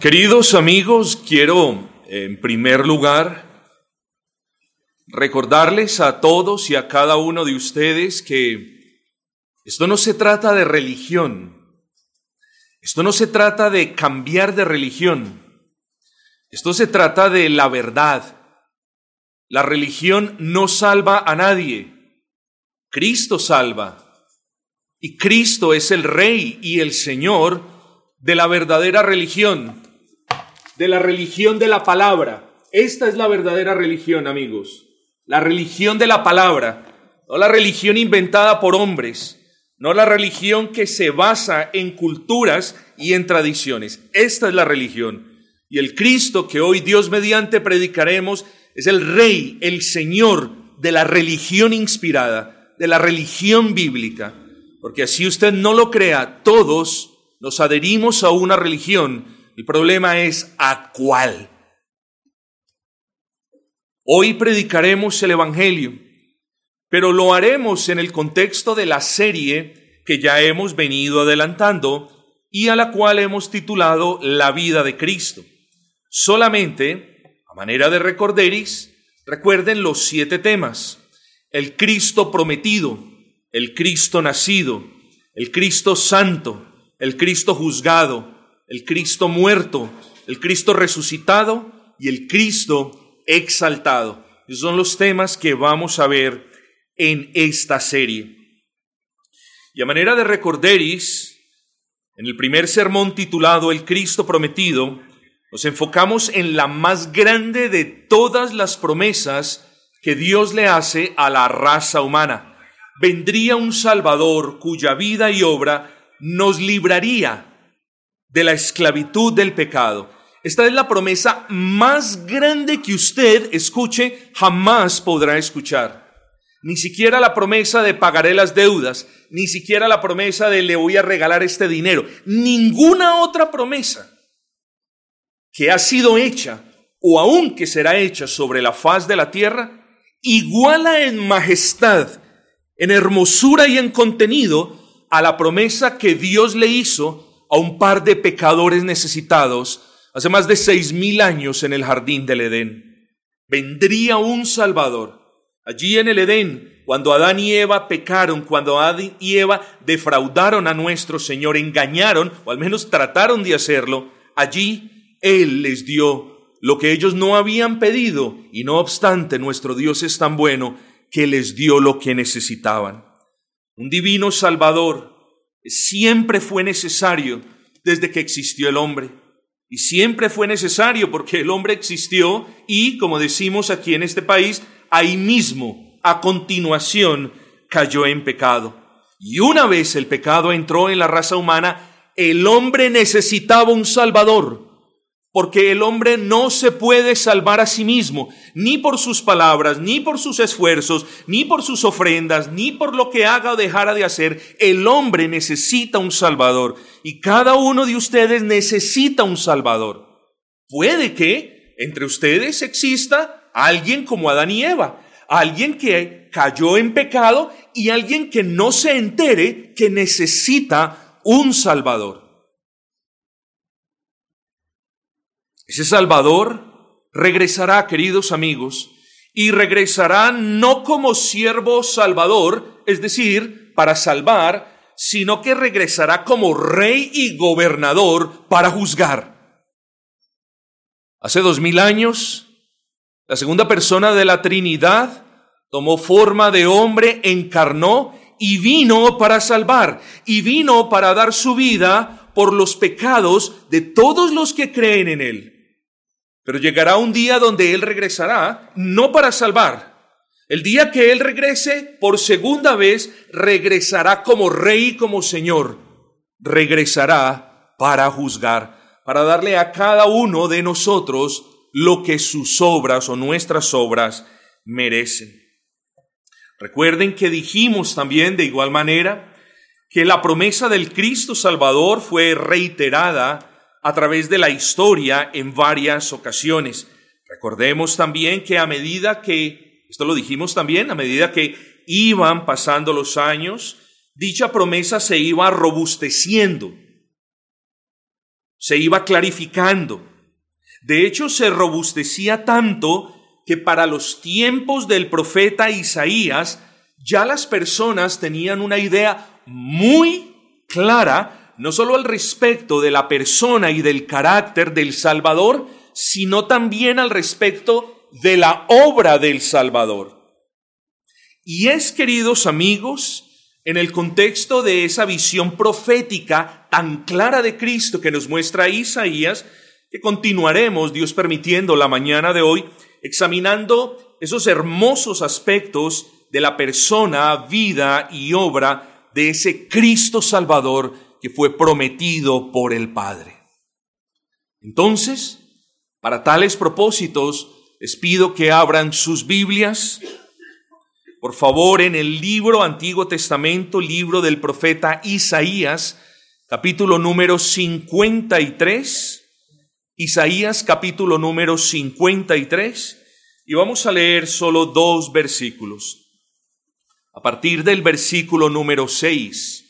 Queridos amigos, quiero en primer lugar recordarles a todos y a cada uno de ustedes que esto no se trata de religión, esto no se trata de cambiar de religión, esto se trata de la verdad. La religión no salva a nadie, Cristo salva. Y Cristo es el Rey y el Señor de la verdadera religión de la religión de la palabra. Esta es la verdadera religión, amigos. La religión de la palabra, no la religión inventada por hombres, no la religión que se basa en culturas y en tradiciones. Esta es la religión. Y el Cristo que hoy Dios mediante predicaremos es el Rey, el Señor de la religión inspirada, de la religión bíblica. Porque así usted no lo crea, todos nos adherimos a una religión el problema es a cuál. Hoy predicaremos el Evangelio, pero lo haremos en el contexto de la serie que ya hemos venido adelantando y a la cual hemos titulado La vida de Cristo. Solamente, a manera de recorderis, recuerden los siete temas. El Cristo prometido, el Cristo nacido, el Cristo santo, el Cristo juzgado, el Cristo muerto, el Cristo resucitado y el Cristo exaltado. Esos son los temas que vamos a ver en esta serie. Y a manera de recorderis, en el primer sermón titulado El Cristo prometido, nos enfocamos en la más grande de todas las promesas que Dios le hace a la raza humana. Vendría un Salvador cuya vida y obra nos libraría de la esclavitud del pecado. Esta es la promesa más grande que usted escuche, jamás podrá escuchar. Ni siquiera la promesa de pagaré las deudas, ni siquiera la promesa de le voy a regalar este dinero, ninguna otra promesa que ha sido hecha o aún que será hecha sobre la faz de la tierra, iguala en majestad, en hermosura y en contenido a la promesa que Dios le hizo a un par de pecadores necesitados hace más de seis mil años en el jardín del Edén. Vendría un Salvador. Allí en el Edén, cuando Adán y Eva pecaron, cuando Adán y Eva defraudaron a nuestro Señor, engañaron, o al menos trataron de hacerlo, allí Él les dio lo que ellos no habían pedido, y no obstante nuestro Dios es tan bueno que les dio lo que necesitaban. Un divino Salvador siempre fue necesario desde que existió el hombre. Y siempre fue necesario porque el hombre existió y, como decimos aquí en este país, ahí mismo, a continuación, cayó en pecado. Y una vez el pecado entró en la raza humana, el hombre necesitaba un Salvador porque el hombre no se puede salvar a sí mismo, ni por sus palabras, ni por sus esfuerzos, ni por sus ofrendas, ni por lo que haga o dejara de hacer. El hombre necesita un Salvador y cada uno de ustedes necesita un Salvador. Puede que entre ustedes exista alguien como Adán y Eva, alguien que cayó en pecado y alguien que no se entere que necesita un Salvador. Ese Salvador regresará, queridos amigos, y regresará no como siervo salvador, es decir, para salvar, sino que regresará como rey y gobernador para juzgar. Hace dos mil años, la segunda persona de la Trinidad tomó forma de hombre, encarnó y vino para salvar, y vino para dar su vida por los pecados de todos los que creen en él. Pero llegará un día donde Él regresará, no para salvar. El día que Él regrese por segunda vez, regresará como rey y como Señor. Regresará para juzgar, para darle a cada uno de nosotros lo que sus obras o nuestras obras merecen. Recuerden que dijimos también de igual manera que la promesa del Cristo Salvador fue reiterada a través de la historia en varias ocasiones. Recordemos también que a medida que, esto lo dijimos también, a medida que iban pasando los años, dicha promesa se iba robusteciendo. se iba clarificando. De hecho, se robustecía tanto que para los tiempos del profeta Isaías ya las personas tenían una idea muy clara, no solo al respecto de la persona y del carácter del Salvador, sino también al respecto de la obra del Salvador. Y es, queridos amigos, en el contexto de esa visión profética tan clara de Cristo que nos muestra Isaías, que continuaremos, Dios permitiendo, la mañana de hoy, examinando esos hermosos aspectos de la persona, vida y obra de ese Cristo Salvador que fue prometido por el Padre. Entonces, para tales propósitos, les pido que abran sus Biblias, por favor, en el libro Antiguo Testamento, libro del profeta Isaías, capítulo número 53, Isaías capítulo número 53, y vamos a leer solo dos versículos. A partir del versículo número 6.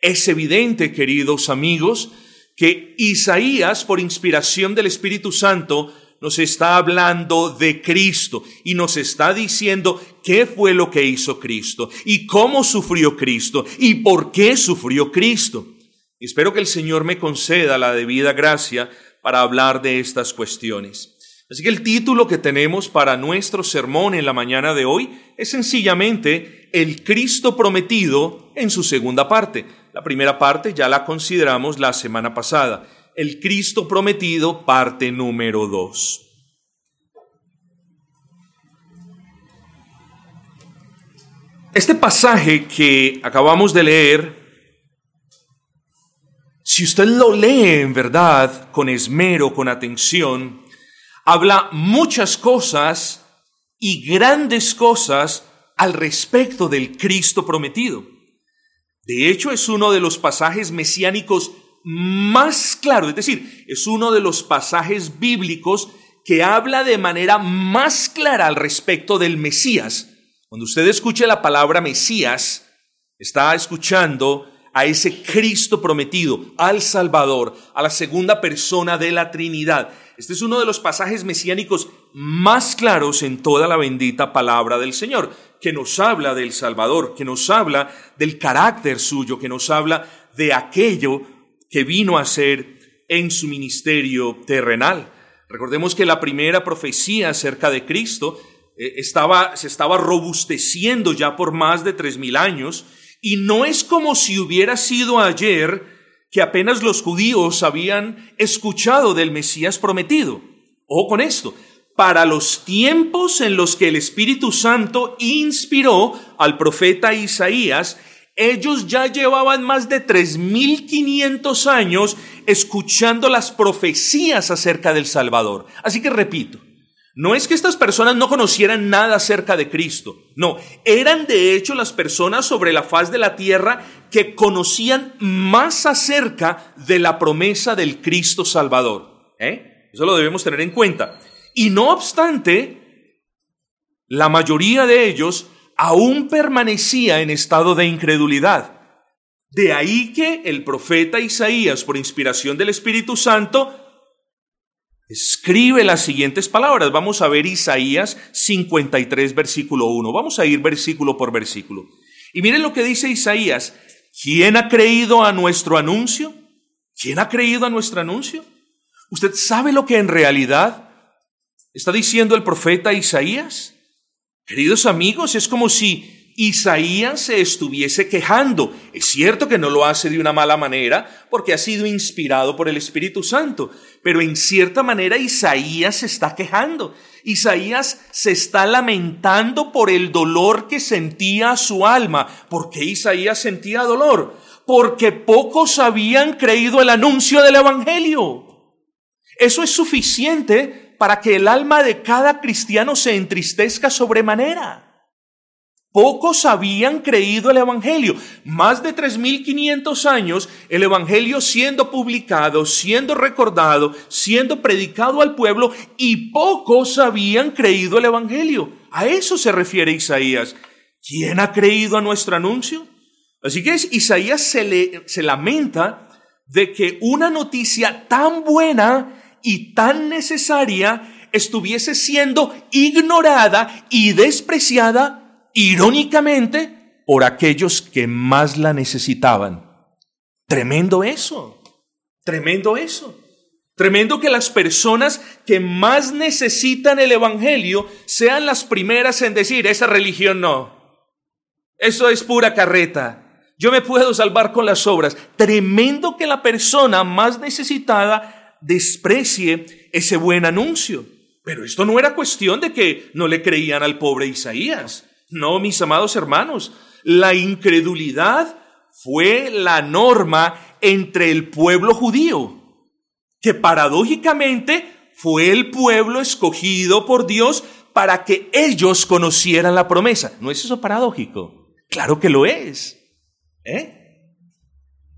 Es evidente, queridos amigos, que Isaías, por inspiración del Espíritu Santo, nos está hablando de Cristo y nos está diciendo qué fue lo que hizo Cristo y cómo sufrió Cristo y por qué sufrió Cristo. Espero que el Señor me conceda la debida gracia para hablar de estas cuestiones. Así que el título que tenemos para nuestro sermón en la mañana de hoy es sencillamente El Cristo prometido en su segunda parte. La primera parte ya la consideramos la semana pasada. El Cristo prometido, parte número dos. Este pasaje que acabamos de leer, si usted lo lee en verdad, con esmero, con atención, habla muchas cosas y grandes cosas al respecto del Cristo prometido. De hecho, es uno de los pasajes mesiánicos más claros, es decir, es uno de los pasajes bíblicos que habla de manera más clara al respecto del Mesías. Cuando usted escuche la palabra Mesías, está escuchando a ese Cristo prometido, al Salvador, a la segunda persona de la Trinidad. Este es uno de los pasajes mesiánicos más claros en toda la bendita palabra del Señor que nos habla del Salvador, que nos habla del carácter suyo, que nos habla de aquello que vino a ser en su ministerio terrenal. Recordemos que la primera profecía acerca de Cristo eh, estaba, se estaba robusteciendo ya por más de tres mil años y no es como si hubiera sido ayer que apenas los judíos habían escuchado del Mesías prometido. Ojo con esto, para los tiempos en los que el Espíritu Santo inspiró al profeta Isaías, ellos ya llevaban más de 3.500 años escuchando las profecías acerca del Salvador. Así que repito, no es que estas personas no conocieran nada acerca de Cristo, no, eran de hecho las personas sobre la faz de la tierra que conocían más acerca de la promesa del Cristo Salvador. ¿eh? Eso lo debemos tener en cuenta. Y no obstante, la mayoría de ellos aún permanecía en estado de incredulidad. De ahí que el profeta Isaías, por inspiración del Espíritu Santo, escribe las siguientes palabras. Vamos a ver Isaías 53, versículo 1. Vamos a ir versículo por versículo. Y miren lo que dice Isaías. ¿Quién ha creído a nuestro anuncio? ¿Quién ha creído a nuestro anuncio? ¿Usted sabe lo que en realidad ¿Está diciendo el profeta Isaías? Queridos amigos, es como si Isaías se estuviese quejando. Es cierto que no lo hace de una mala manera, porque ha sido inspirado por el Espíritu Santo, pero en cierta manera Isaías se está quejando. Isaías se está lamentando por el dolor que sentía su alma. ¿Por qué Isaías sentía dolor? Porque pocos habían creído el anuncio del Evangelio. Eso es suficiente para que el alma de cada cristiano se entristezca sobremanera. Pocos habían creído el Evangelio. Más de 3.500 años el Evangelio siendo publicado, siendo recordado, siendo predicado al pueblo y pocos habían creído el Evangelio. A eso se refiere Isaías. ¿Quién ha creído a nuestro anuncio? Así que Isaías se, le, se lamenta de que una noticia tan buena y tan necesaria estuviese siendo ignorada y despreciada irónicamente, por aquellos que más la necesitaban. Tremendo eso, tremendo eso. Tremendo que las personas que más necesitan el Evangelio sean las primeras en decir, esa religión no. Eso es pura carreta. Yo me puedo salvar con las obras. Tremendo que la persona más necesitada desprecie ese buen anuncio. Pero esto no era cuestión de que no le creían al pobre Isaías. No, mis amados hermanos, la incredulidad fue la norma entre el pueblo judío, que paradójicamente fue el pueblo escogido por Dios para que ellos conocieran la promesa. ¿No es eso paradójico? Claro que lo es. ¿Eh?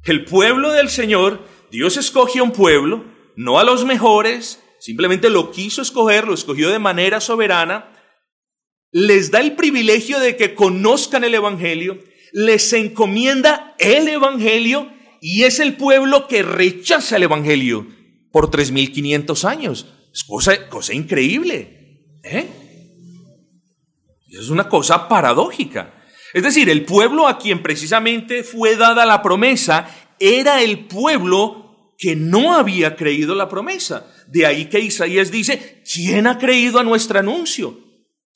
El pueblo del Señor, Dios escoge a un pueblo, no a los mejores, simplemente lo quiso escoger, lo escogió de manera soberana, les da el privilegio de que conozcan el Evangelio, les encomienda el Evangelio y es el pueblo que rechaza el Evangelio por 3.500 años. Es cosa, cosa increíble. ¿eh? Es una cosa paradójica. Es decir, el pueblo a quien precisamente fue dada la promesa era el pueblo que no había creído la promesa. De ahí que Isaías dice, ¿quién ha creído a nuestro anuncio?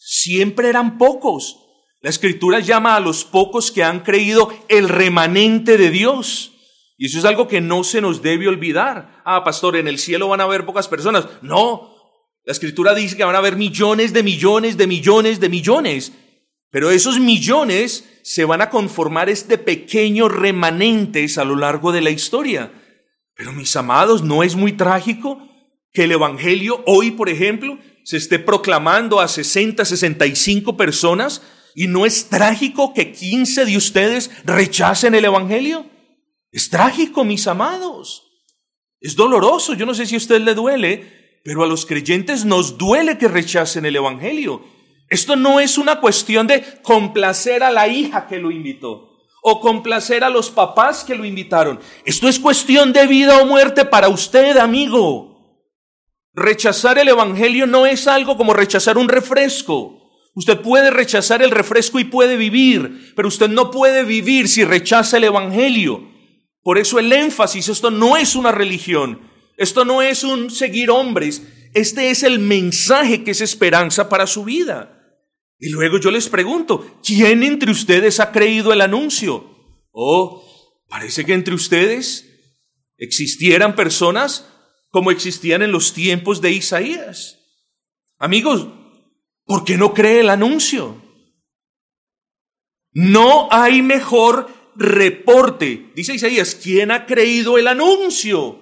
Siempre eran pocos. La escritura llama a los pocos que han creído el remanente de Dios. Y eso es algo que no se nos debe olvidar. Ah, pastor, en el cielo van a haber pocas personas. No, la escritura dice que van a haber millones de millones de millones de millones. Pero esos millones se van a conformar este pequeños remanentes a lo largo de la historia. Pero mis amados, ¿no es muy trágico que el Evangelio hoy, por ejemplo, se esté proclamando a 60, 65 personas y no es trágico que 15 de ustedes rechacen el Evangelio. Es trágico, mis amados. Es doloroso. Yo no sé si a usted le duele, pero a los creyentes nos duele que rechacen el Evangelio. Esto no es una cuestión de complacer a la hija que lo invitó o complacer a los papás que lo invitaron. Esto es cuestión de vida o muerte para usted, amigo. Rechazar el Evangelio no es algo como rechazar un refresco. Usted puede rechazar el refresco y puede vivir, pero usted no puede vivir si rechaza el Evangelio. Por eso el énfasis, esto no es una religión, esto no es un seguir hombres, este es el mensaje que es esperanza para su vida. Y luego yo les pregunto, ¿quién entre ustedes ha creído el anuncio? Oh, parece que entre ustedes existieran personas como existían en los tiempos de Isaías. Amigos, ¿por qué no cree el anuncio? No hay mejor reporte. Dice Isaías, ¿quién ha creído el anuncio?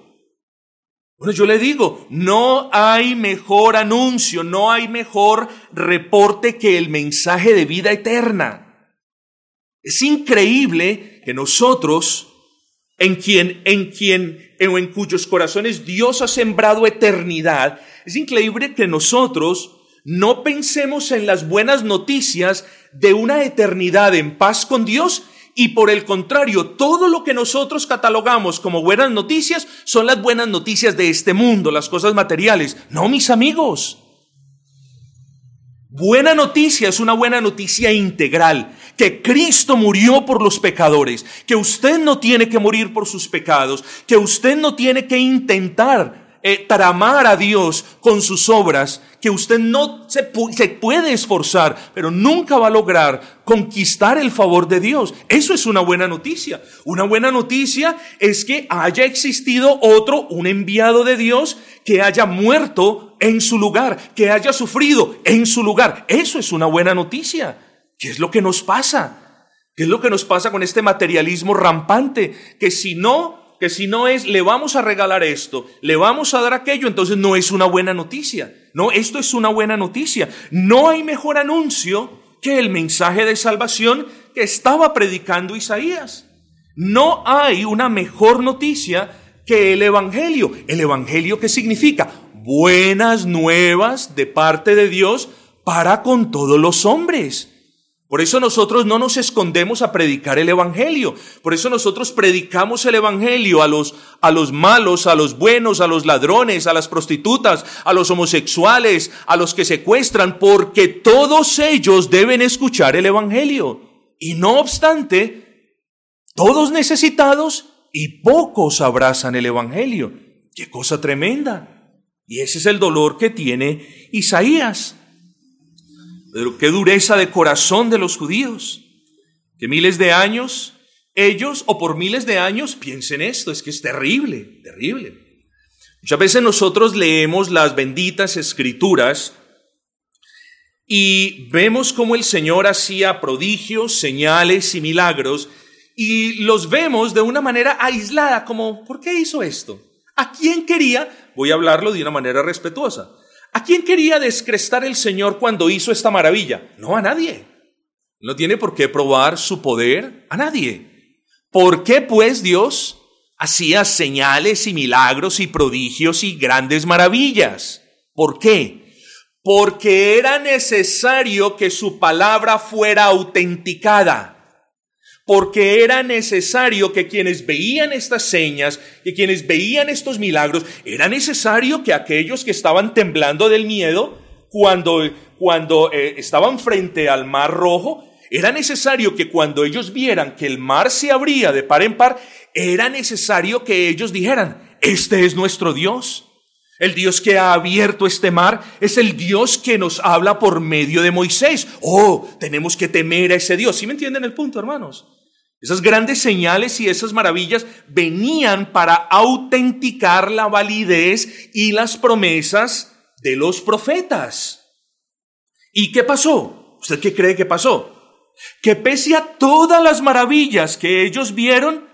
Bueno, yo le digo, no hay mejor anuncio, no hay mejor reporte que el mensaje de vida eterna. Es increíble que nosotros en quien, en quien, en cuyos corazones Dios ha sembrado eternidad, es increíble que nosotros no pensemos en las buenas noticias de una eternidad en paz con Dios y por el contrario, todo lo que nosotros catalogamos como buenas noticias son las buenas noticias de este mundo, las cosas materiales. No, mis amigos. Buena noticia es una buena noticia integral, que Cristo murió por los pecadores, que usted no tiene que morir por sus pecados, que usted no tiene que intentar eh, tramar a Dios con sus obras, que usted no se, se puede esforzar, pero nunca va a lograr conquistar el favor de Dios. Eso es una buena noticia. Una buena noticia es que haya existido otro, un enviado de Dios, que haya muerto en su lugar, que haya sufrido en su lugar. Eso es una buena noticia. ¿Qué es lo que nos pasa? ¿Qué es lo que nos pasa con este materialismo rampante? Que si no que si no es, le vamos a regalar esto, le vamos a dar aquello, entonces no es una buena noticia. No, esto es una buena noticia. No hay mejor anuncio que el mensaje de salvación que estaba predicando Isaías. No hay una mejor noticia que el Evangelio. ¿El Evangelio qué significa? Buenas nuevas de parte de Dios para con todos los hombres. Por eso nosotros no nos escondemos a predicar el Evangelio. Por eso nosotros predicamos el Evangelio a los, a los malos, a los buenos, a los ladrones, a las prostitutas, a los homosexuales, a los que secuestran, porque todos ellos deben escuchar el Evangelio. Y no obstante, todos necesitados y pocos abrazan el Evangelio. Qué cosa tremenda. Y ese es el dolor que tiene Isaías. Pero qué dureza de corazón de los judíos, que miles de años, ellos o por miles de años piensen esto, es que es terrible, terrible. Muchas veces nosotros leemos las benditas escrituras y vemos cómo el Señor hacía prodigios, señales y milagros y los vemos de una manera aislada, como, ¿por qué hizo esto? ¿A quién quería? Voy a hablarlo de una manera respetuosa. ¿A quién quería descrestar el Señor cuando hizo esta maravilla? No a nadie. No tiene por qué probar su poder a nadie. ¿Por qué pues Dios hacía señales y milagros y prodigios y grandes maravillas? ¿Por qué? Porque era necesario que su palabra fuera autenticada porque era necesario que quienes veían estas señas, que quienes veían estos milagros, era necesario que aquellos que estaban temblando del miedo, cuando, cuando eh, estaban frente al mar rojo, era necesario que cuando ellos vieran que el mar se abría de par en par, era necesario que ellos dijeran, este es nuestro Dios. El Dios que ha abierto este mar es el Dios que nos habla por medio de Moisés. Oh, tenemos que temer a ese Dios. ¿Sí me entienden el punto, hermanos? Esas grandes señales y esas maravillas venían para autenticar la validez y las promesas de los profetas. ¿Y qué pasó? ¿Usted qué cree que pasó? Que pese a todas las maravillas que ellos vieron,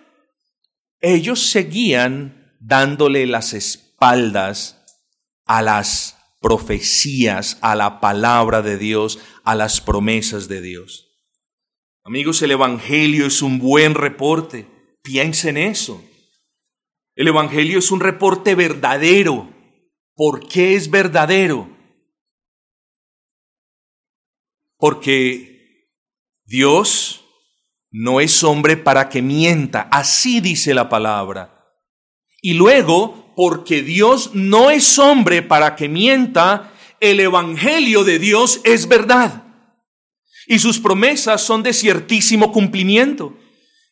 ellos seguían dándole las espaldas a las profecías, a la palabra de Dios, a las promesas de Dios. Amigos, el Evangelio es un buen reporte. Piensen en eso. El Evangelio es un reporte verdadero. ¿Por qué es verdadero? Porque Dios no es hombre para que mienta. Así dice la palabra. Y luego porque Dios no es hombre para que mienta, el Evangelio de Dios es verdad. Y sus promesas son de ciertísimo cumplimiento.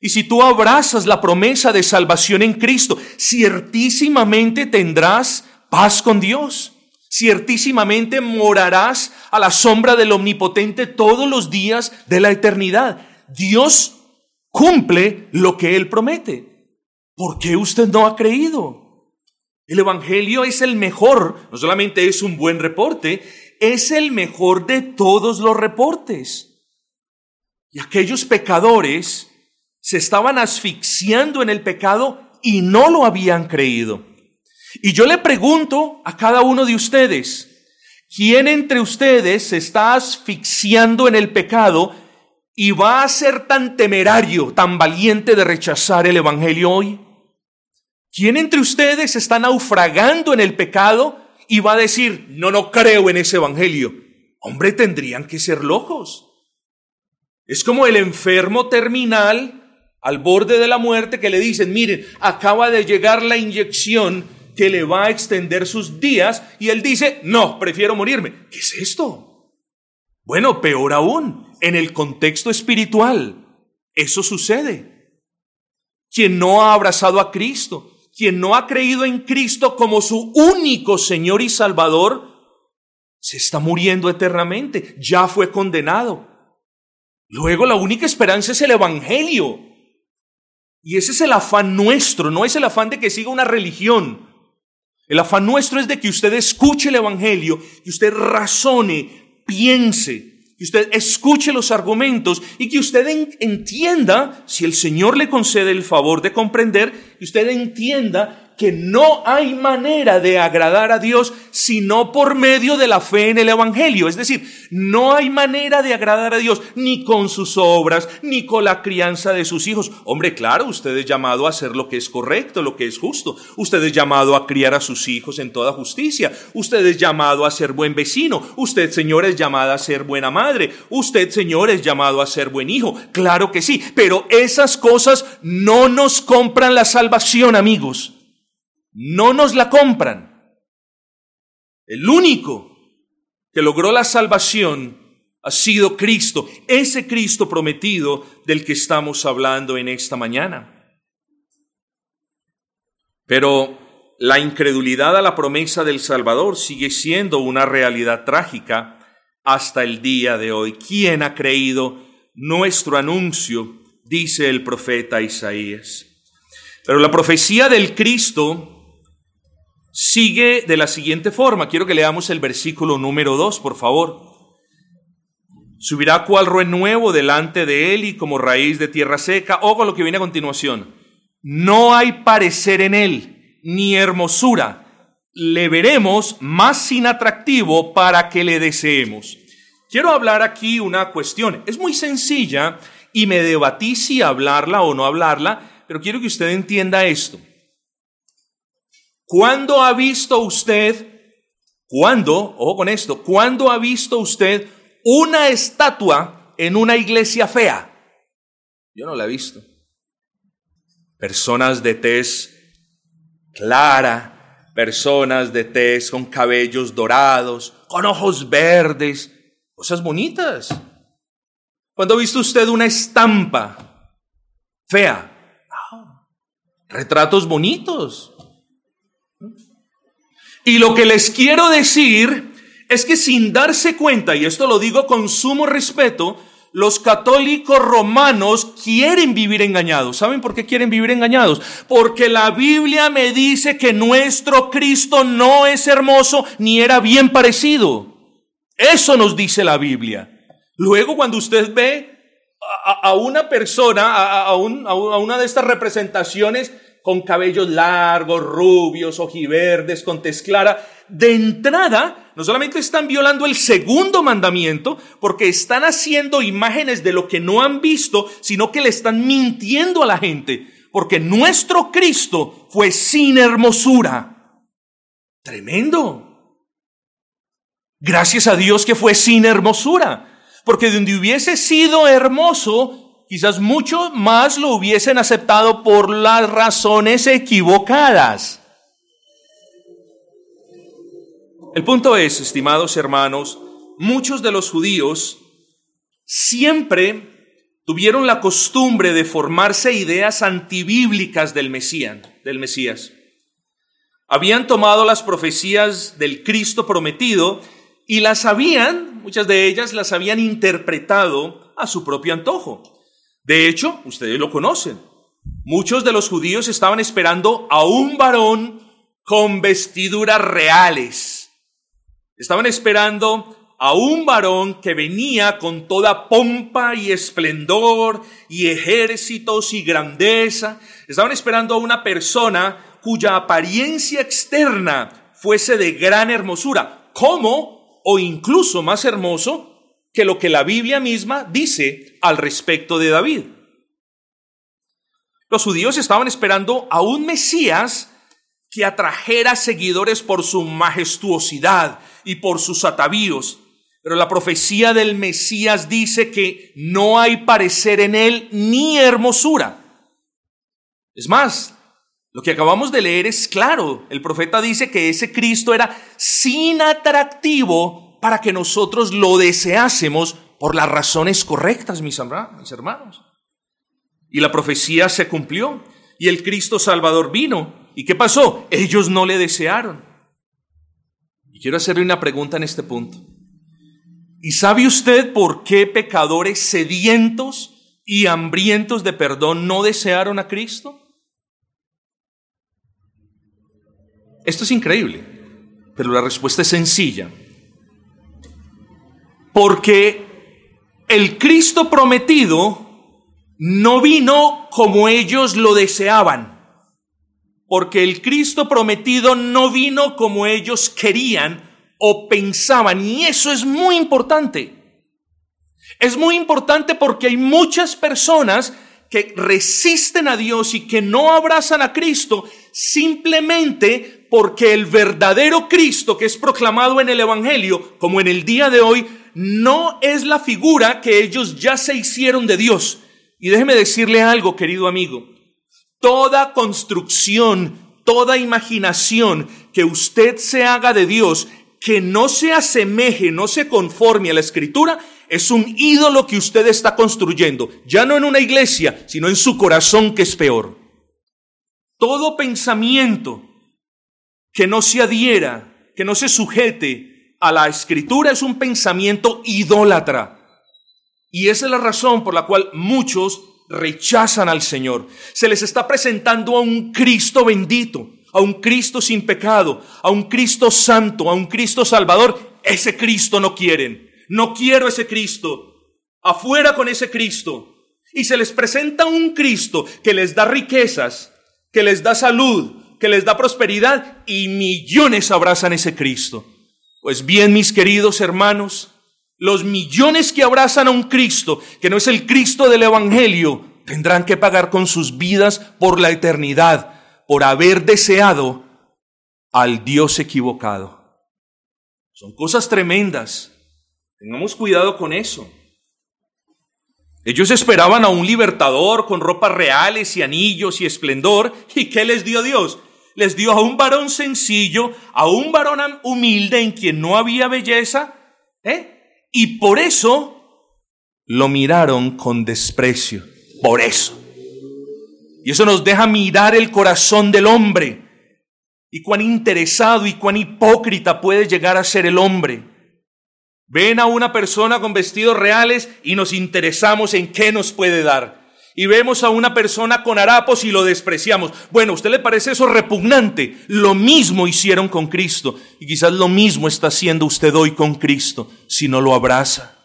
Y si tú abrazas la promesa de salvación en Cristo, ciertísimamente tendrás paz con Dios. Ciertísimamente morarás a la sombra del Omnipotente todos los días de la eternidad. Dios cumple lo que Él promete. ¿Por qué usted no ha creído? El Evangelio es el mejor, no solamente es un buen reporte, es el mejor de todos los reportes. Y aquellos pecadores se estaban asfixiando en el pecado y no lo habían creído. Y yo le pregunto a cada uno de ustedes, ¿quién entre ustedes se está asfixiando en el pecado y va a ser tan temerario, tan valiente de rechazar el Evangelio hoy? ¿Quién entre ustedes está naufragando en el pecado y va a decir, no, no creo en ese evangelio? Hombre, tendrían que ser locos. Es como el enfermo terminal al borde de la muerte que le dicen, miren, acaba de llegar la inyección que le va a extender sus días y él dice, no, prefiero morirme. ¿Qué es esto? Bueno, peor aún, en el contexto espiritual, eso sucede. Quien no ha abrazado a Cristo, quien no ha creído en Cristo como su único Señor y Salvador, se está muriendo eternamente, ya fue condenado. Luego la única esperanza es el Evangelio. Y ese es el afán nuestro, no es el afán de que siga una religión. El afán nuestro es de que usted escuche el Evangelio, que usted razone, piense, que usted escuche los argumentos y que usted entienda, si el Señor le concede el favor de comprender, que usted entienda que no hay manera de agradar a Dios sino por medio de la fe en el Evangelio. Es decir, no hay manera de agradar a Dios ni con sus obras, ni con la crianza de sus hijos. Hombre, claro, usted es llamado a hacer lo que es correcto, lo que es justo. Usted es llamado a criar a sus hijos en toda justicia. Usted es llamado a ser buen vecino. Usted, Señor, es llamado a ser buena madre. Usted, Señor, es llamado a ser buen hijo. Claro que sí, pero esas cosas no nos compran la salvación, amigos no nos la compran. El único que logró la salvación ha sido Cristo, ese Cristo prometido del que estamos hablando en esta mañana. Pero la incredulidad a la promesa del Salvador sigue siendo una realidad trágica hasta el día de hoy. ¿Quién ha creído nuestro anuncio? Dice el profeta Isaías. Pero la profecía del Cristo sigue de la siguiente forma. Quiero que leamos el versículo número 2, por favor. Subirá cual renuevo delante de él y como raíz de tierra seca. Ojo lo que viene a continuación. No hay parecer en él, ni hermosura. Le veremos más sin atractivo para que le deseemos. Quiero hablar aquí una cuestión. Es muy sencilla y me debatí si hablarla o no hablarla, pero quiero que usted entienda esto. ¿Cuándo ha visto usted, cuándo, ojo con esto, cuándo ha visto usted una estatua en una iglesia fea? Yo no la he visto. Personas de tez clara, personas de tez con cabellos dorados, con ojos verdes, cosas bonitas. ¿Cuándo ha visto usted una estampa fea? retratos bonitos. Y lo que les quiero decir es que sin darse cuenta, y esto lo digo con sumo respeto, los católicos romanos quieren vivir engañados. ¿Saben por qué quieren vivir engañados? Porque la Biblia me dice que nuestro Cristo no es hermoso ni era bien parecido. Eso nos dice la Biblia. Luego cuando usted ve a, una persona, a, una de estas representaciones con cabellos largos, rubios, ojiverdes, con tez clara, de entrada, no solamente están violando el segundo mandamiento, porque están haciendo imágenes de lo que no han visto, sino que le están mintiendo a la gente, porque nuestro Cristo fue sin hermosura. Tremendo. Gracias a Dios que fue sin hermosura, porque donde hubiese sido hermoso, quizás mucho más lo hubiesen aceptado por las razones equivocadas. El punto es, estimados hermanos, muchos de los judíos siempre tuvieron la costumbre de formarse ideas antibíblicas del Mesías, del Mesías. Habían tomado las profecías del Cristo prometido y las habían, muchas de ellas las habían interpretado a su propio antojo. De hecho, ustedes lo conocen. Muchos de los judíos estaban esperando a un varón con vestiduras reales. Estaban esperando a un varón que venía con toda pompa y esplendor y ejércitos y grandeza. Estaban esperando a una persona cuya apariencia externa fuese de gran hermosura, como o incluso más hermoso que lo que la Biblia misma dice al respecto de David. Los judíos estaban esperando a un Mesías que atrajera seguidores por su majestuosidad y por sus atavíos. Pero la profecía del Mesías dice que no hay parecer en él ni hermosura. Es más, lo que acabamos de leer es claro. El profeta dice que ese Cristo era sin atractivo para que nosotros lo deseásemos por las razones correctas, mis hermanos. Y la profecía se cumplió y el Cristo Salvador vino. ¿Y qué pasó? Ellos no le desearon. Y quiero hacerle una pregunta en este punto. ¿Y sabe usted por qué pecadores sedientos y hambrientos de perdón no desearon a Cristo? Esto es increíble, pero la respuesta es sencilla. Porque el Cristo prometido no vino como ellos lo deseaban. Porque el Cristo prometido no vino como ellos querían o pensaban. Y eso es muy importante. Es muy importante porque hay muchas personas que resisten a Dios y que no abrazan a Cristo simplemente porque el verdadero Cristo que es proclamado en el Evangelio, como en el día de hoy, no es la figura que ellos ya se hicieron de Dios. Y déjeme decirle algo, querido amigo. Toda construcción, toda imaginación que usted se haga de Dios que no se asemeje, no se conforme a la escritura, es un ídolo que usted está construyendo, ya no en una iglesia, sino en su corazón que es peor. Todo pensamiento que no se adhiera, que no se sujete a la escritura es un pensamiento idólatra. Y esa es la razón por la cual muchos rechazan al Señor. Se les está presentando a un Cristo bendito, a un Cristo sin pecado, a un Cristo santo, a un Cristo salvador, ese Cristo no quieren. No quiero ese Cristo. Afuera con ese Cristo. Y se les presenta un Cristo que les da riquezas, que les da salud, que les da prosperidad y millones abrazan ese Cristo. Pues bien, mis queridos hermanos, los millones que abrazan a un Cristo, que no es el Cristo del Evangelio, tendrán que pagar con sus vidas por la eternidad por haber deseado al Dios equivocado. Son cosas tremendas. Tengamos cuidado con eso. Ellos esperaban a un libertador con ropas reales y anillos y esplendor. ¿Y qué les dio Dios? Les dio a un varón sencillo, a un varón humilde en quien no había belleza. ¿eh? Y por eso lo miraron con desprecio. Por eso. Y eso nos deja mirar el corazón del hombre y cuán interesado y cuán hipócrita puede llegar a ser el hombre. Ven a una persona con vestidos reales y nos interesamos en qué nos puede dar. Y vemos a una persona con harapos y lo despreciamos. Bueno, ¿a usted le parece eso repugnante? Lo mismo hicieron con Cristo. Y quizás lo mismo está haciendo usted hoy con Cristo si no lo abraza.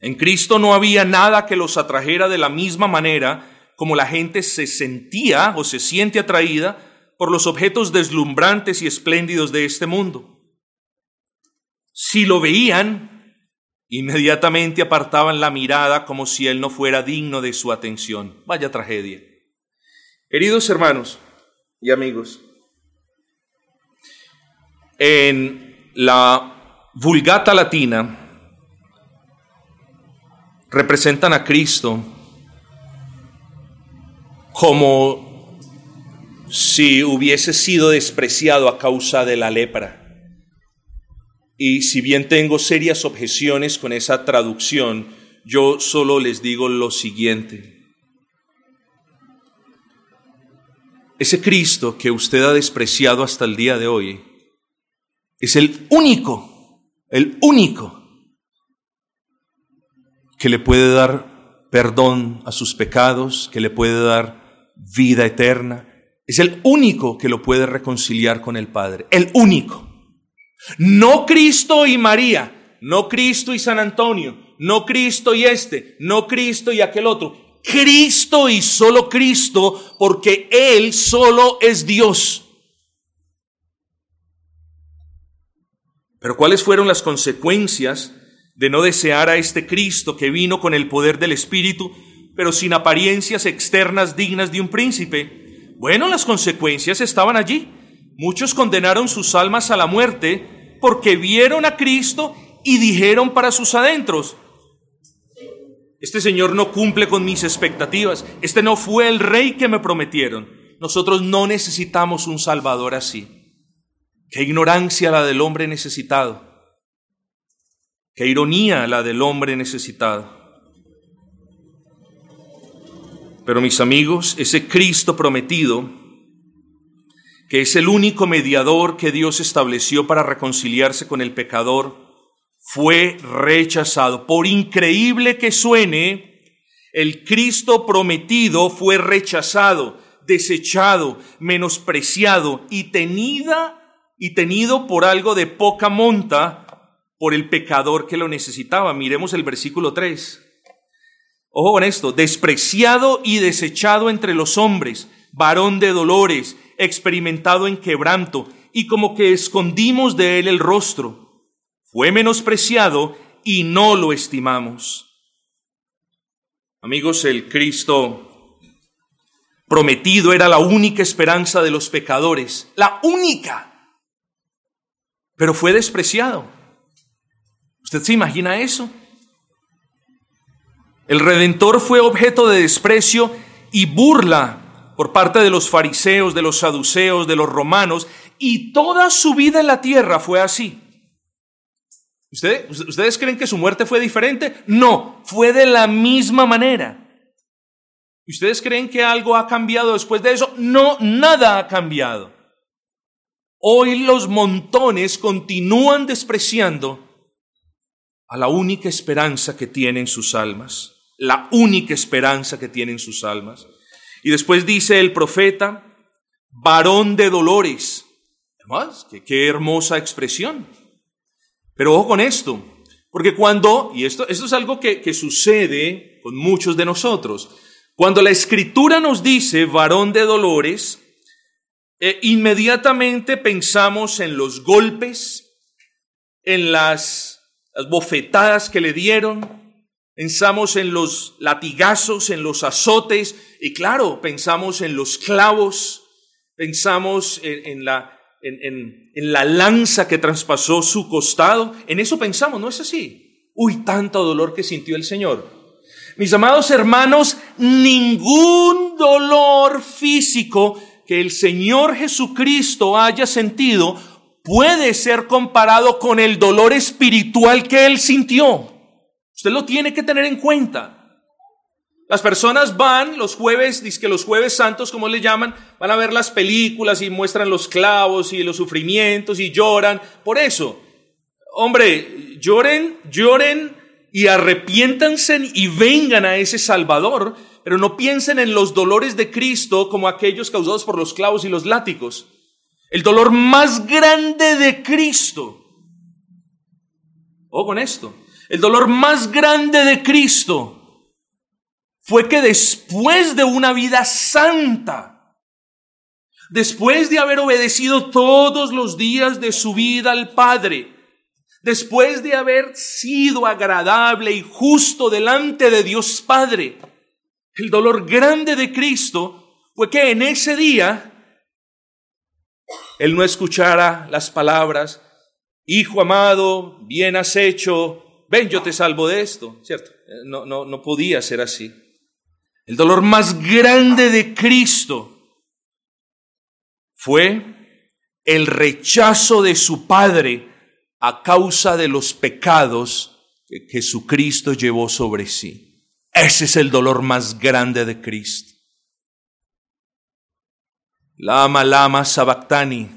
En Cristo no había nada que los atrajera de la misma manera como la gente se sentía o se siente atraída por los objetos deslumbrantes y espléndidos de este mundo. Si lo veían, inmediatamente apartaban la mirada como si él no fuera digno de su atención. Vaya tragedia. Queridos hermanos y amigos, en la Vulgata Latina, representan a Cristo como si hubiese sido despreciado a causa de la lepra. Y si bien tengo serias objeciones con esa traducción, yo solo les digo lo siguiente. Ese Cristo que usted ha despreciado hasta el día de hoy es el único, el único que le puede dar perdón a sus pecados, que le puede dar vida eterna. Es el único que lo puede reconciliar con el Padre, el único. No Cristo y María, no Cristo y San Antonio, no Cristo y este, no Cristo y aquel otro. Cristo y solo Cristo, porque Él solo es Dios. Pero ¿cuáles fueron las consecuencias de no desear a este Cristo que vino con el poder del Espíritu, pero sin apariencias externas dignas de un príncipe. Bueno, las consecuencias estaban allí. Muchos condenaron sus almas a la muerte porque vieron a Cristo y dijeron para sus adentros, este Señor no cumple con mis expectativas, este no fue el rey que me prometieron. Nosotros no necesitamos un Salvador así. Qué ignorancia la del hombre necesitado. Qué ironía la del hombre necesitado. Pero mis amigos, ese Cristo prometido, que es el único mediador que Dios estableció para reconciliarse con el pecador, fue rechazado. Por increíble que suene, el Cristo prometido fue rechazado, desechado, menospreciado y tenida y tenido por algo de poca monta por el pecador que lo necesitaba. Miremos el versículo 3. Ojo con esto, despreciado y desechado entre los hombres, varón de dolores, experimentado en quebranto, y como que escondimos de él el rostro. Fue menospreciado y no lo estimamos. Amigos, el Cristo prometido era la única esperanza de los pecadores, la única, pero fue despreciado. ¿Usted se imagina eso? El Redentor fue objeto de desprecio y burla por parte de los fariseos, de los saduceos, de los romanos, y toda su vida en la tierra fue así. ¿Ustedes, ¿Ustedes creen que su muerte fue diferente? No, fue de la misma manera. ¿Ustedes creen que algo ha cambiado después de eso? No, nada ha cambiado. Hoy los montones continúan despreciando a la única esperanza que tienen sus almas la única esperanza que tienen sus almas. Y después dice el profeta, varón de dolores. Además, qué, hermosa expresión. Pero ojo con esto, porque cuando, y esto, esto es algo que, sucede con muchos de nosotros, cuando la escritura nos dice varón de dolores, eh, inmediatamente pensamos en los golpes, en las bofetadas que le dieron, Pensamos en los latigazos, en los azotes, y claro, pensamos en los clavos, pensamos en, la, en, la lanza que traspasó su costado. En eso pensamos, ¿no es así? Uy, tanto dolor que sintió el Señor. Mis amados hermanos, ningún dolor físico que el Señor Jesucristo haya sentido puede ser comparado con el dolor espiritual que Él sintió. Usted lo tiene que tener en cuenta. Las personas van los jueves, dice que los jueves santos, como le llaman, van a ver las películas y muestran los clavos y los sufrimientos y lloran. Por eso, hombre, lloren, lloren y arrepiéntanse y vengan a ese Salvador, pero no piensen en los dolores de Cristo como aquellos causados por los clavos y los látigos. El dolor más grande de Cristo. O con esto el dolor más grande de Cristo fue que después de una vida santa, después de haber obedecido todos los días de su vida al Padre, después de haber sido agradable y justo delante de Dios Padre, el dolor grande de Cristo fue que en ese día Él no escuchara las palabras, Hijo amado, bien has hecho, ven, yo te salvo de esto, ¿cierto? Eh, no, no, no podía ser así. El dolor más grande de Cristo fue el rechazo de su Padre a causa de los pecados que Jesucristo llevó sobre sí. Ese es el dolor más grande de Cristo. Lama, lama, sabactani.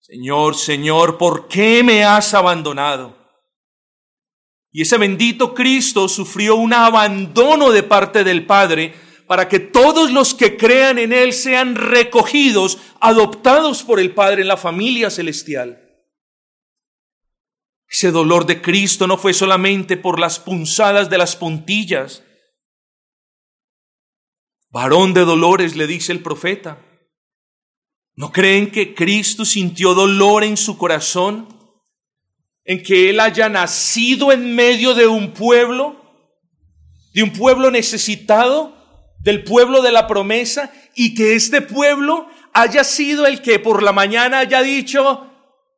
Señor, Señor, ¿por qué me has abandonado? Y ese bendito Cristo sufrió un abandono de parte del Padre para que todos los que crean en Él sean recogidos, adoptados por el Padre en la familia celestial. Ese dolor de Cristo no fue solamente por las punzadas de las puntillas. Varón de dolores, le dice el profeta. ¿No creen que Cristo sintió dolor en su corazón? En que Él haya nacido en medio de un pueblo, de un pueblo necesitado, del pueblo de la promesa, y que este pueblo haya sido el que por la mañana haya dicho,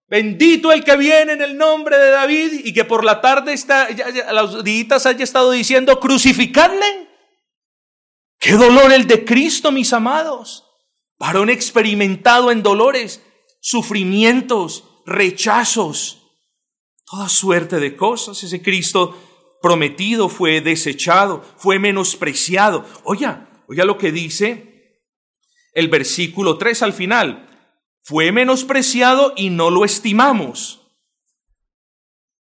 bendito el que viene en el nombre de David, y que por la tarde está, a los días haya estado diciendo, crucificarle. Qué dolor el de Cristo, mis amados. Varón experimentado en dolores, sufrimientos, rechazos toda suerte de cosas. Ese Cristo prometido fue desechado, fue menospreciado. Oiga, oiga lo que dice el versículo 3 al final. Fue menospreciado y no lo estimamos.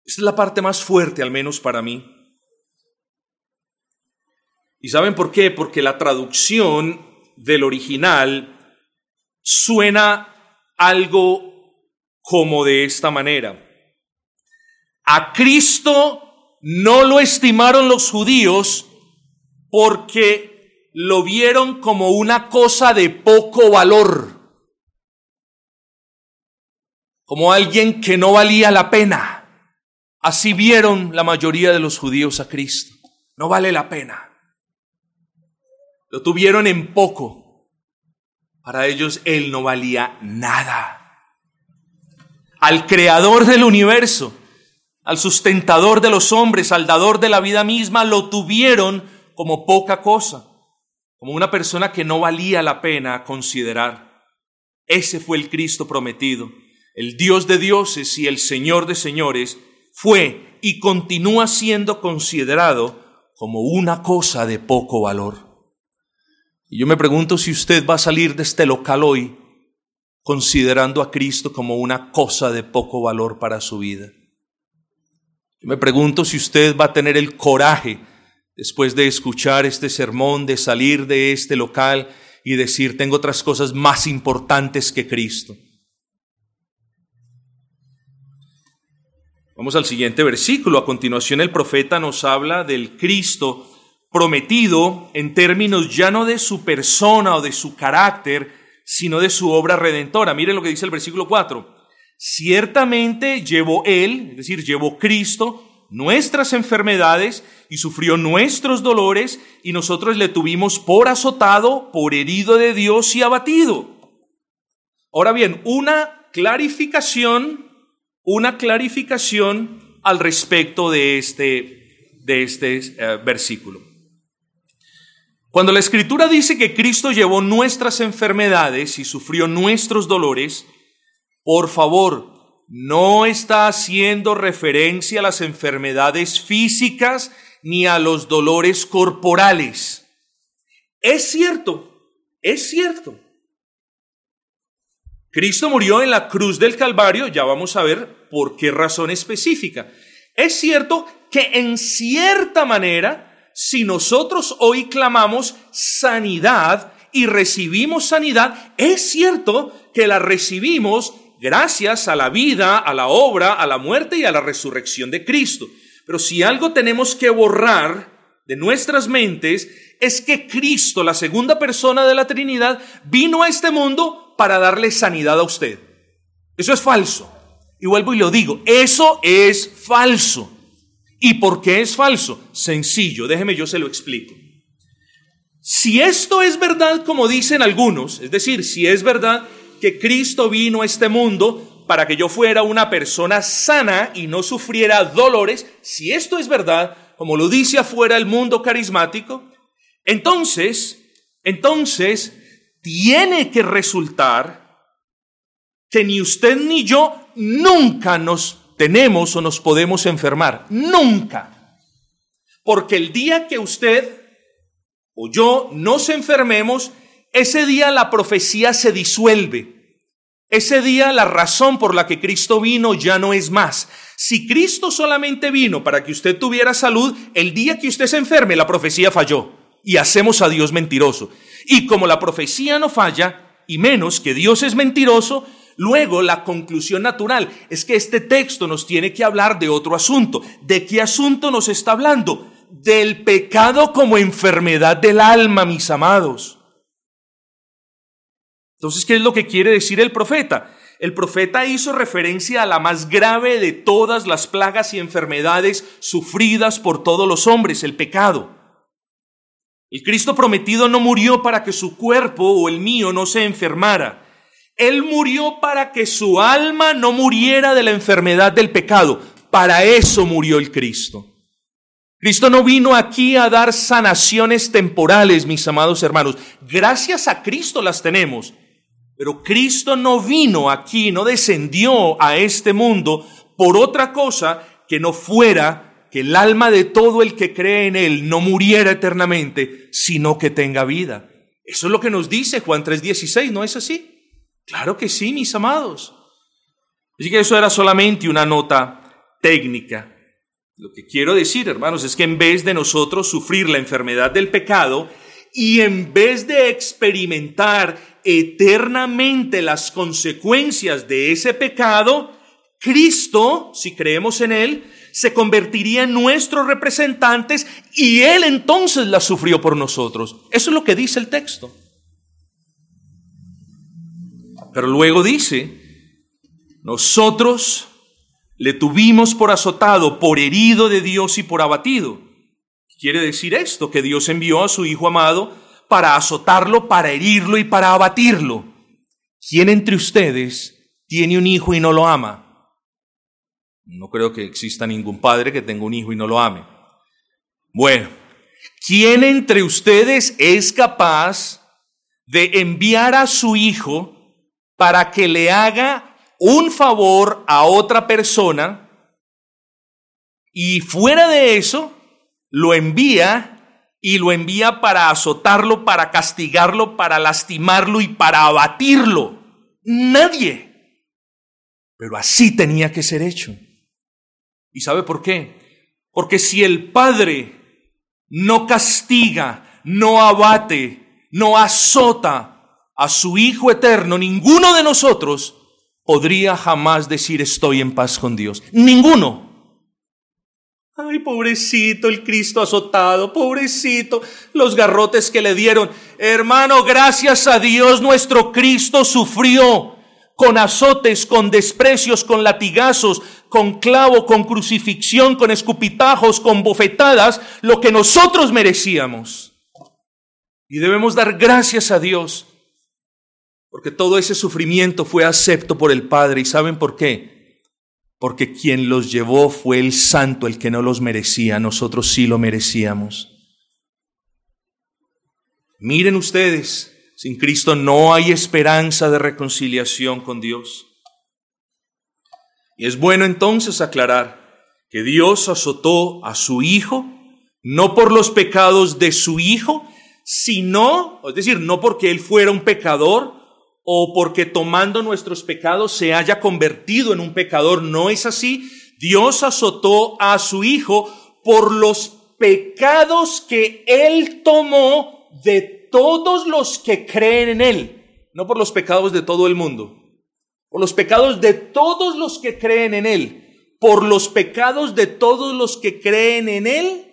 Esta es la parte más fuerte, al menos para mí. ¿Y saben por qué? Porque la traducción del original suena algo como de esta manera. A Cristo no lo estimaron los judíos porque lo vieron como una cosa de poco valor, como alguien que no valía la pena. Así vieron la mayoría de los judíos a Cristo. No vale la pena. Lo tuvieron en poco. Para ellos Él no valía nada. Al creador del universo, al sustentador de los hombres, al dador de la vida misma, lo tuvieron como poca cosa, como una persona que no valía la pena considerar. Ese fue el Cristo prometido. El Dios de dioses y el Señor de señores fue y continúa siendo considerado como una cosa de poco valor. Y yo me pregunto si usted va a salir de este local hoy considerando a Cristo como una cosa de poco valor para su vida. Yo me pregunto si usted va a tener el coraje, después de escuchar este sermón, de salir de este local y decir, tengo otras cosas más importantes que Cristo. Vamos al siguiente versículo. A continuación el profeta nos habla del Cristo prometido en términos ya no de su persona o de su carácter, sino de su obra redentora. Miren lo que dice el versículo 4. Ciertamente llevó Él, es decir, llevó Cristo, nuestras enfermedades y sufrió nuestros dolores y nosotros le tuvimos por azotado, por herido de Dios y abatido. Ahora bien, una clarificación, una clarificación al respecto de este, de este eh, versículo. Cuando la escritura dice que Cristo llevó nuestras enfermedades y sufrió nuestros dolores, por favor, no está haciendo referencia a las enfermedades físicas ni a los dolores corporales. Es cierto, es cierto. Cristo murió en la cruz del Calvario, ya vamos a ver por qué razón específica. Es cierto que en cierta manera si nosotros hoy clamamos sanidad y recibimos sanidad, es cierto que la recibimos gracias a la vida, a la obra, a la muerte y a la resurrección de Cristo. Pero si algo tenemos que borrar de nuestras mentes es que Cristo, la segunda persona de la Trinidad, vino a este mundo para darle sanidad a usted. Eso es falso. Y vuelvo y lo digo, eso es falso. ¿Y por qué es falso? Sencillo, déjeme yo se lo explico. Si esto es verdad como dicen algunos, es decir, si es verdad que Cristo vino a este mundo para que yo fuera una persona sana y no sufriera dolores, si esto es verdad, como lo dice afuera el mundo carismático, entonces, entonces tiene que resultar que ni usted ni yo nunca nos tenemos o nos podemos enfermar. Nunca. Porque el día que usted o yo nos enfermemos, ese día la profecía se disuelve. Ese día la razón por la que Cristo vino ya no es más. Si Cristo solamente vino para que usted tuviera salud, el día que usted se enferme, la profecía falló. Y hacemos a Dios mentiroso. Y como la profecía no falla, y menos que Dios es mentiroso, Luego, la conclusión natural es que este texto nos tiene que hablar de otro asunto. ¿De qué asunto nos está hablando? Del pecado como enfermedad del alma, mis amados. Entonces, ¿qué es lo que quiere decir el profeta? El profeta hizo referencia a la más grave de todas las plagas y enfermedades sufridas por todos los hombres, el pecado. El Cristo prometido no murió para que su cuerpo o el mío no se enfermara. Él murió para que su alma no muriera de la enfermedad del pecado. Para eso murió el Cristo. Cristo no vino aquí a dar sanaciones temporales, mis amados hermanos. Gracias a Cristo las tenemos. Pero Cristo no vino aquí, no descendió a este mundo por otra cosa que no fuera que el alma de todo el que cree en Él no muriera eternamente, sino que tenga vida. Eso es lo que nos dice Juan 3:16, ¿no es así? Claro que sí, mis amados. Así que eso era solamente una nota técnica. Lo que quiero decir, hermanos, es que en vez de nosotros sufrir la enfermedad del pecado y en vez de experimentar eternamente las consecuencias de ese pecado, Cristo, si creemos en Él, se convertiría en nuestros representantes y Él entonces la sufrió por nosotros. Eso es lo que dice el texto. Pero luego dice, nosotros le tuvimos por azotado, por herido de Dios y por abatido. Quiere decir esto, que Dios envió a su Hijo amado para azotarlo, para herirlo y para abatirlo. ¿Quién entre ustedes tiene un hijo y no lo ama? No creo que exista ningún padre que tenga un hijo y no lo ame. Bueno, ¿quién entre ustedes es capaz de enviar a su hijo para que le haga un favor a otra persona y fuera de eso lo envía y lo envía para azotarlo, para castigarlo, para lastimarlo y para abatirlo. Nadie. Pero así tenía que ser hecho. ¿Y sabe por qué? Porque si el Padre no castiga, no abate, no azota a su Hijo eterno, ninguno de nosotros podría jamás decir estoy en paz con Dios. Ninguno. Ay, pobrecito el Cristo azotado, pobrecito los garrotes que le dieron. Hermano, gracias a Dios nuestro Cristo sufrió con azotes, con desprecios, con latigazos, con clavo, con crucifixión, con escupitajos, con bofetadas, lo que nosotros merecíamos. Y debemos dar gracias a Dios porque todo ese sufrimiento fue acepto por el Padre. ¿Y saben por qué? Porque quien los llevó fue el Santo, el que no los merecía. Nosotros sí lo merecíamos. Miren ustedes, sin Cristo no hay esperanza de reconciliación con Dios. Y es bueno entonces aclarar que Dios azotó a su Hijo, no por los pecados de su Hijo, sino, es decir, no porque Él fuera un pecador, o porque tomando nuestros pecados se haya convertido en un pecador. No es así. Dios azotó a su Hijo por los pecados que Él tomó de todos los que creen en Él. No por los pecados de todo el mundo. Por los pecados de todos los que creen en Él. Por los pecados de todos los que creen en Él.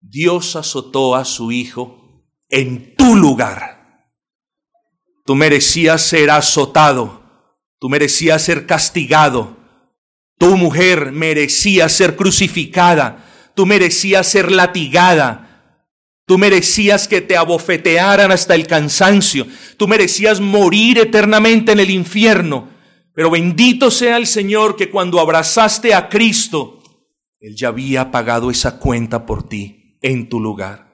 Dios azotó a su Hijo en tu lugar. Tú merecías ser azotado, tú merecías ser castigado, tu mujer merecía ser crucificada, tú merecías ser latigada, tú merecías que te abofetearan hasta el cansancio, tú merecías morir eternamente en el infierno. Pero bendito sea el Señor que cuando abrazaste a Cristo, Él ya había pagado esa cuenta por ti en tu lugar.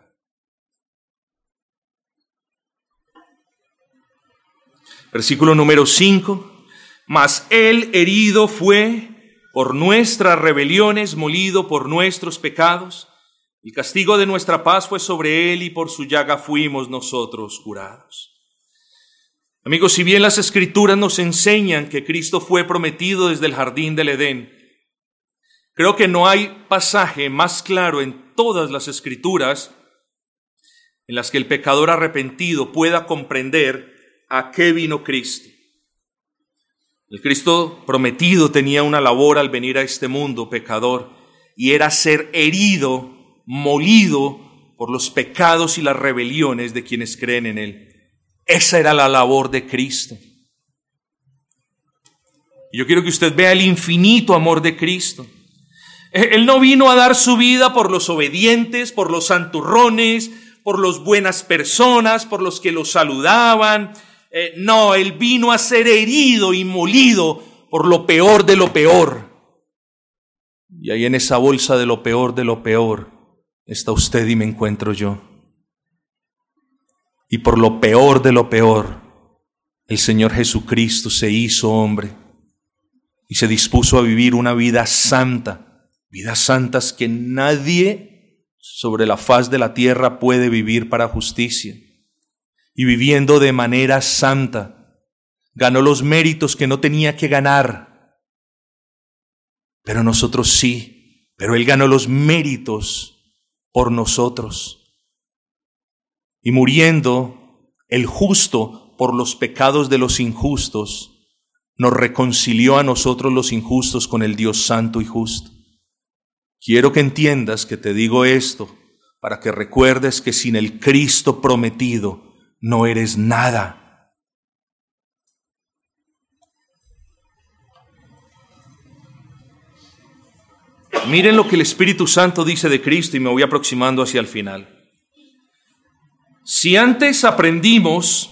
Versículo número 5. Mas él herido fue por nuestras rebeliones, molido por nuestros pecados. El castigo de nuestra paz fue sobre él y por su llaga fuimos nosotros curados. Amigos, si bien las escrituras nos enseñan que Cristo fue prometido desde el jardín del Edén, creo que no hay pasaje más claro en todas las escrituras en las que el pecador arrepentido pueda comprender a qué vino Cristo. El Cristo prometido tenía una labor al venir a este mundo pecador y era ser herido, molido por los pecados y las rebeliones de quienes creen en Él. Esa era la labor de Cristo. Yo quiero que usted vea el infinito amor de Cristo. Él no vino a dar su vida por los obedientes, por los santurrones, por los buenas personas, por los que lo saludaban, eh, no, Él vino a ser herido y molido por lo peor de lo peor. Y ahí en esa bolsa de lo peor de lo peor está usted y me encuentro yo. Y por lo peor de lo peor, el Señor Jesucristo se hizo hombre y se dispuso a vivir una vida santa, vidas santas que nadie sobre la faz de la tierra puede vivir para justicia. Y viviendo de manera santa, ganó los méritos que no tenía que ganar. Pero nosotros sí, pero Él ganó los méritos por nosotros. Y muriendo el justo por los pecados de los injustos, nos reconcilió a nosotros los injustos con el Dios santo y justo. Quiero que entiendas que te digo esto para que recuerdes que sin el Cristo prometido no eres nada. Miren lo que el Espíritu Santo dice de Cristo y me voy aproximando hacia el final. Si antes aprendimos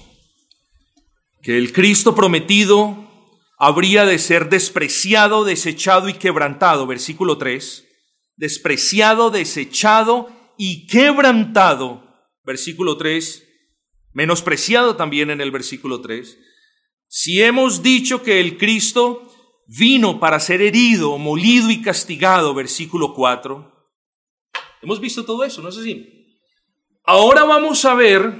que el Cristo prometido habría de ser despreciado, desechado y quebrantado, versículo 3, despreciado, desechado y quebrantado, versículo 3, menospreciado también en el versículo 3. Si hemos dicho que el Cristo vino para ser herido, molido y castigado, versículo 4, hemos visto todo eso, ¿no es así? Ahora vamos a ver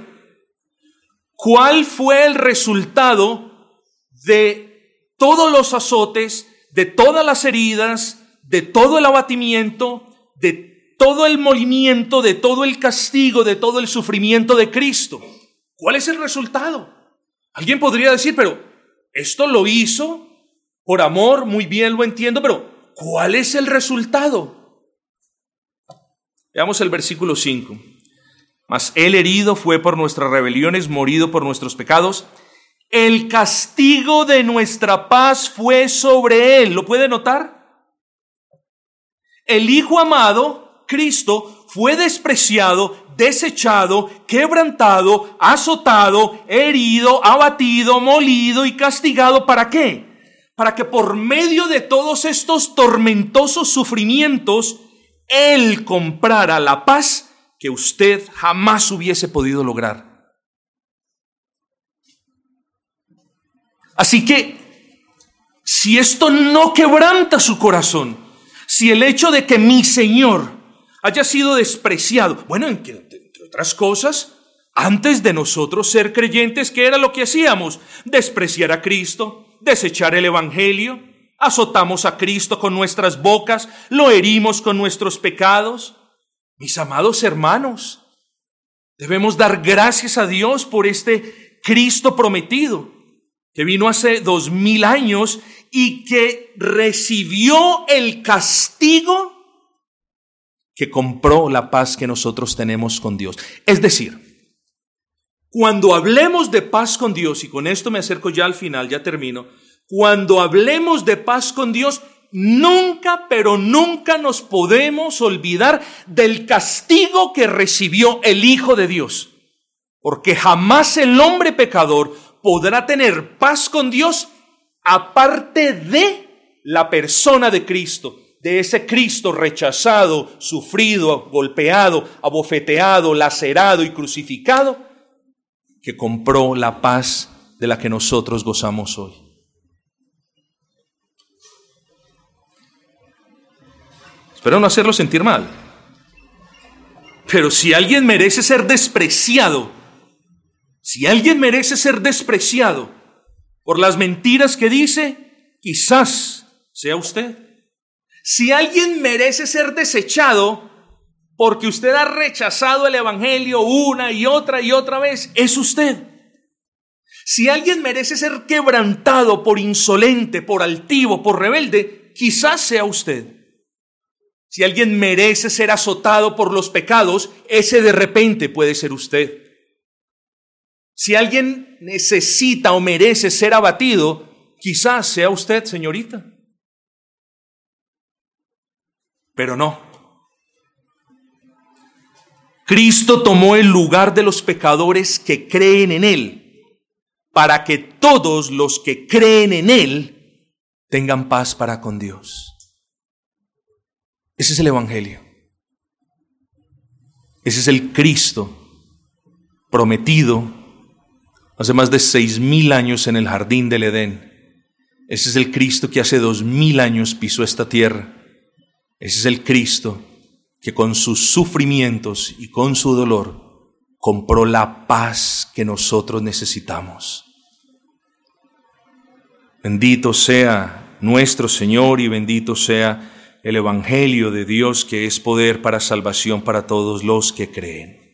cuál fue el resultado de todos los azotes, de todas las heridas, de todo el abatimiento, de todo el molimiento, de todo el castigo, de todo el sufrimiento de Cristo. ¿Cuál es el resultado? Alguien podría decir, pero esto lo hizo por amor, muy bien lo entiendo, pero ¿cuál es el resultado? Veamos el versículo 5. Mas el herido fue por nuestras rebeliones, morido por nuestros pecados. El castigo de nuestra paz fue sobre él. ¿Lo puede notar? El Hijo amado, Cristo, fue despreciado, desechado, quebrantado, azotado, herido, abatido, molido y castigado. ¿Para qué? Para que por medio de todos estos tormentosos sufrimientos, Él comprara la paz que usted jamás hubiese podido lograr. Así que, si esto no quebranta su corazón, si el hecho de que mi Señor haya sido despreciado, bueno, entre otras cosas, antes de nosotros ser creyentes, ¿qué era lo que hacíamos? Despreciar a Cristo, desechar el Evangelio, azotamos a Cristo con nuestras bocas, lo herimos con nuestros pecados. Mis amados hermanos, debemos dar gracias a Dios por este Cristo prometido, que vino hace dos mil años y que recibió el castigo que compró la paz que nosotros tenemos con Dios. Es decir, cuando hablemos de paz con Dios, y con esto me acerco ya al final, ya termino, cuando hablemos de paz con Dios, nunca, pero nunca nos podemos olvidar del castigo que recibió el Hijo de Dios. Porque jamás el hombre pecador podrá tener paz con Dios aparte de la persona de Cristo, de ese Cristo rechazado, sufrido, golpeado, abofeteado, lacerado y crucificado, que compró la paz de la que nosotros gozamos hoy. Espero no hacerlo sentir mal. Pero si alguien merece ser despreciado, si alguien merece ser despreciado, por las mentiras que dice, quizás sea usted. Si alguien merece ser desechado porque usted ha rechazado el Evangelio una y otra y otra vez, es usted. Si alguien merece ser quebrantado por insolente, por altivo, por rebelde, quizás sea usted. Si alguien merece ser azotado por los pecados, ese de repente puede ser usted. Si alguien necesita o merece ser abatido, quizás sea usted, señorita. Pero no. Cristo tomó el lugar de los pecadores que creen en Él, para que todos los que creen en Él tengan paz para con Dios. Ese es el Evangelio. Ese es el Cristo prometido hace más de seis mil años en el jardín del Edén. Ese es el Cristo que hace dos mil años pisó esta tierra Ese es el Cristo que con sus sufrimientos y con su dolor compró la paz que nosotros necesitamos. Bendito sea nuestro Señor y bendito sea el Evangelio de Dios que es poder para salvación para todos los que creen.